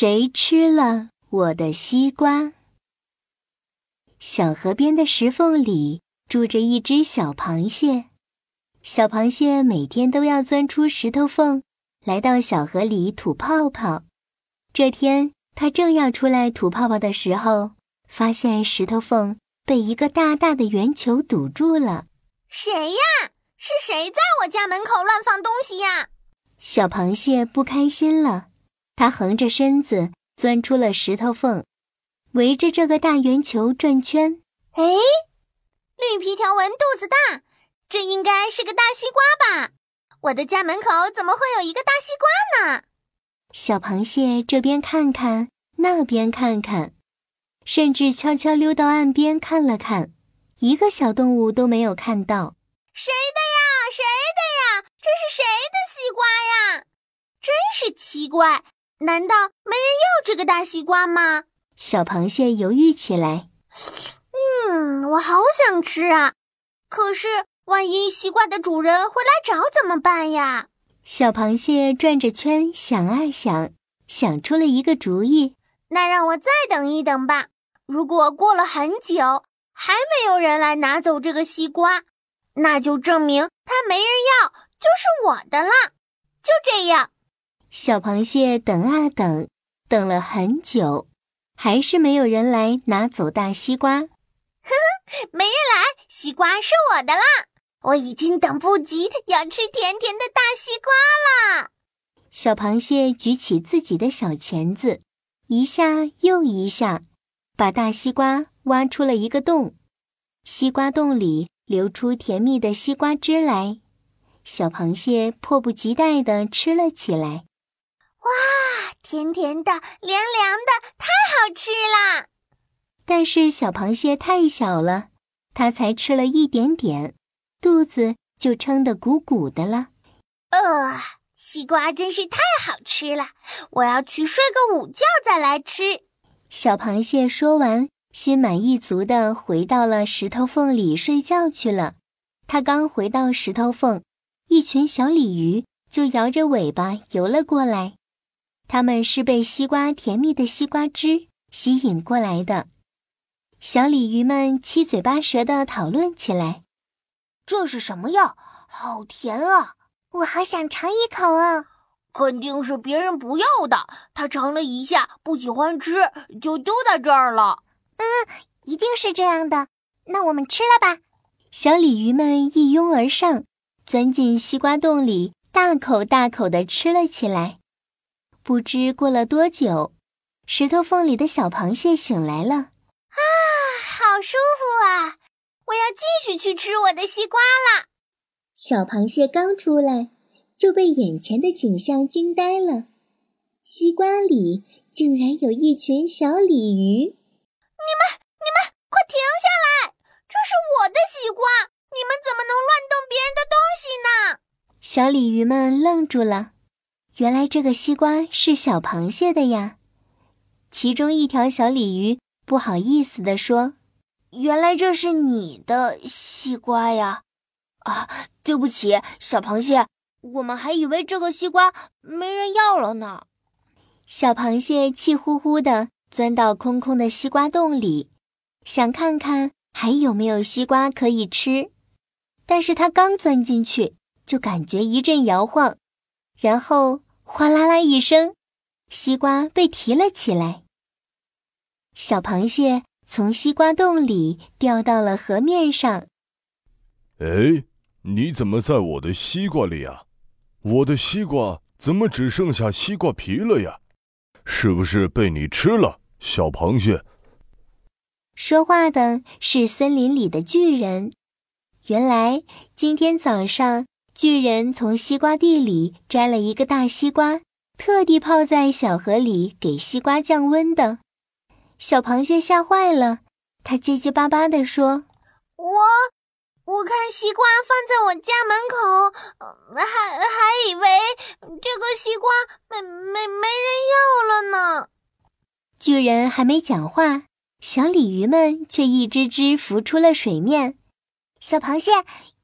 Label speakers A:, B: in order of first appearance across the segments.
A: 谁吃了我的西瓜？小河边的石缝里住着一只小螃蟹。小螃蟹每天都要钻出石头缝，来到小河里吐泡泡。这天，它正要出来吐泡泡的时候，发现石头缝被一个大大的圆球堵住了。
B: 谁呀？是谁在我家门口乱放东西呀？
A: 小螃蟹不开心了。它横着身子钻出了石头缝，围着这个大圆球转圈。
B: 哎，绿皮条纹肚子大，这应该是个大西瓜吧？我的家门口怎么会有一个大西瓜呢？
A: 小螃蟹这边看看，那边看看，甚至悄悄溜到岸边看了看，一个小动物都没有看到。
B: 谁的呀？谁的呀？这是谁的西瓜呀？真是奇怪。难道没人要这个大西瓜吗？
A: 小螃蟹犹豫起来。
B: 嗯，我好想吃啊！可是万一西瓜的主人回来找怎么办呀？
A: 小螃蟹转着圈想啊想，想出了一个主意。
B: 那让我再等一等吧。如果过了很久还没有人来拿走这个西瓜，那就证明它没人要，就是我的了。就这样。
A: 小螃蟹等啊等，等了很久，还是没有人来拿走大西瓜。呵
B: 呵，没人来，西瓜是我的啦！我已经等不及要吃甜甜的大西瓜了。
A: 小螃蟹举起自己的小钳子，一下又一下，把大西瓜挖出了一个洞。西瓜洞里流出甜蜜的西瓜汁来，小螃蟹迫不及待地吃了起来。
B: 哇，甜甜的，凉凉的，太好吃了！
A: 但是小螃蟹太小了，它才吃了一点点，肚子就撑得鼓鼓的了。
B: 呃，西瓜真是太好吃了，我要去睡个午觉再来吃。
A: 小螃蟹说完，心满意足地回到了石头缝里睡觉去了。它刚回到石头缝，一群小鲤鱼就摇着尾巴游了过来。他们是被西瓜甜蜜的西瓜汁吸引过来的，小鲤鱼们七嘴八舌地讨论起来：“
C: 这是什么药？好甜啊！
D: 我好想尝一口啊！
C: 肯定是别人不要的，他尝了一下，不喜欢吃，就丢在这儿了。
D: 嗯，一定是这样的。那我们吃了吧！”
A: 小鲤鱼们一拥而上，钻进西瓜洞里，大口大口地吃了起来。不知过了多久，石头缝里的小螃蟹醒来了。啊，
B: 好舒服啊！我要继续去吃我的西瓜了。
A: 小螃蟹刚出来，就被眼前的景象惊呆了。西瓜里竟然有一群小鲤鱼！你
B: 们，你们，快停下来！这是我的西瓜，你们怎么能乱动别人的东西呢？
A: 小鲤鱼们愣住了。原来这个西瓜是小螃蟹的呀！其中一条小鲤鱼不好意思地说：“
C: 原来这是你的西瓜呀！啊，对不起，小螃蟹，我们还以为这个西瓜没人要了呢。”
A: 小螃蟹气呼呼地钻到空空的西瓜洞里，想看看还有没有西瓜可以吃。但是它刚钻进去，就感觉一阵摇晃，然后。哗啦啦一声，西瓜被提了起来。小螃蟹从西瓜洞里掉到了河面上。
E: 哎，你怎么在我的西瓜里啊？我的西瓜怎么只剩下西瓜皮了呀？是不是被你吃了，小螃蟹？
A: 说话的是森林里的巨人。原来今天早上。巨人从西瓜地里摘了一个大西瓜，特地泡在小河里给西瓜降温的。小螃蟹吓坏了，它结结巴巴地说：“
B: 我我看西瓜放在我家门口，还还以为这个西瓜没没没人要了呢。”
A: 巨人还没讲话，小鲤鱼们却一只只浮出了水面。
D: 小螃蟹。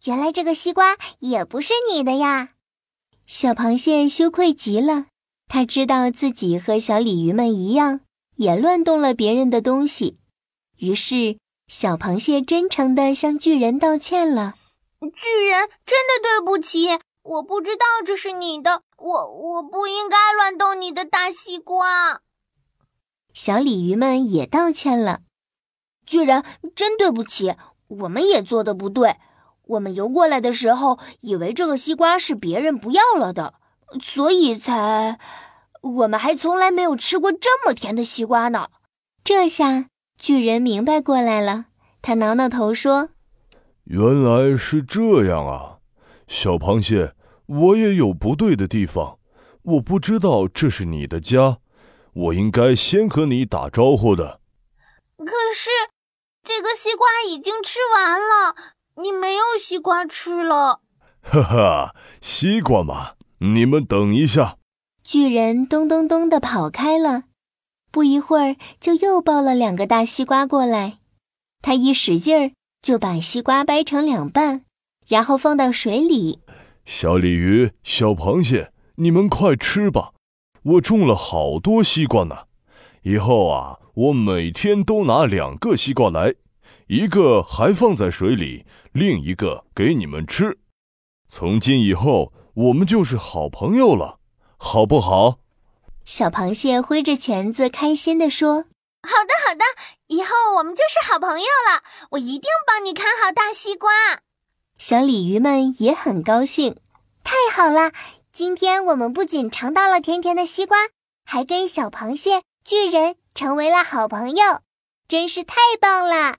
D: 原来这个西瓜也不是你的呀！
A: 小螃蟹羞愧极了，他知道自己和小鲤鱼们一样，也乱动了别人的东西，于是小螃蟹真诚地向巨人道歉了。
B: 巨人，真的对不起，我不知道这是你的，我我不应该乱动你的大西瓜。
A: 小鲤鱼们也道歉了。
C: 巨人，真对不起，我们也做的不对。我们游过来的时候，以为这个西瓜是别人不要了的，所以才……我们还从来没有吃过这么甜的西瓜呢。
A: 这下巨人明白过来了，他挠挠头说：“
E: 原来是这样啊，小螃蟹，我也有不对的地方。我不知道这是你的家，我应该先和你打招呼的。
B: 可是，这个西瓜已经吃完了。”你没有西瓜吃了，
E: 哈哈，西瓜嘛，你们等一下。
A: 巨人咚咚咚的跑开了，不一会儿就又抱了两个大西瓜过来。他一使劲儿，就把西瓜掰成两半，然后放到水里。
E: 小鲤鱼、小螃蟹，你们快吃吧！我种了好多西瓜呢，以后啊，我每天都拿两个西瓜来。一个还放在水里，另一个给你们吃。从今以后，我们就是好朋友了，好不好？
A: 小螃蟹挥着钳子，开心地说：“
B: 好的，好的，以后我们就是好朋友了。我一定帮你看好大西瓜。”
A: 小鲤鱼们也很高兴，
D: 太好了！今天我们不仅尝到了甜甜的西瓜，还跟小螃蟹、巨人成为了好朋友，真是太棒了。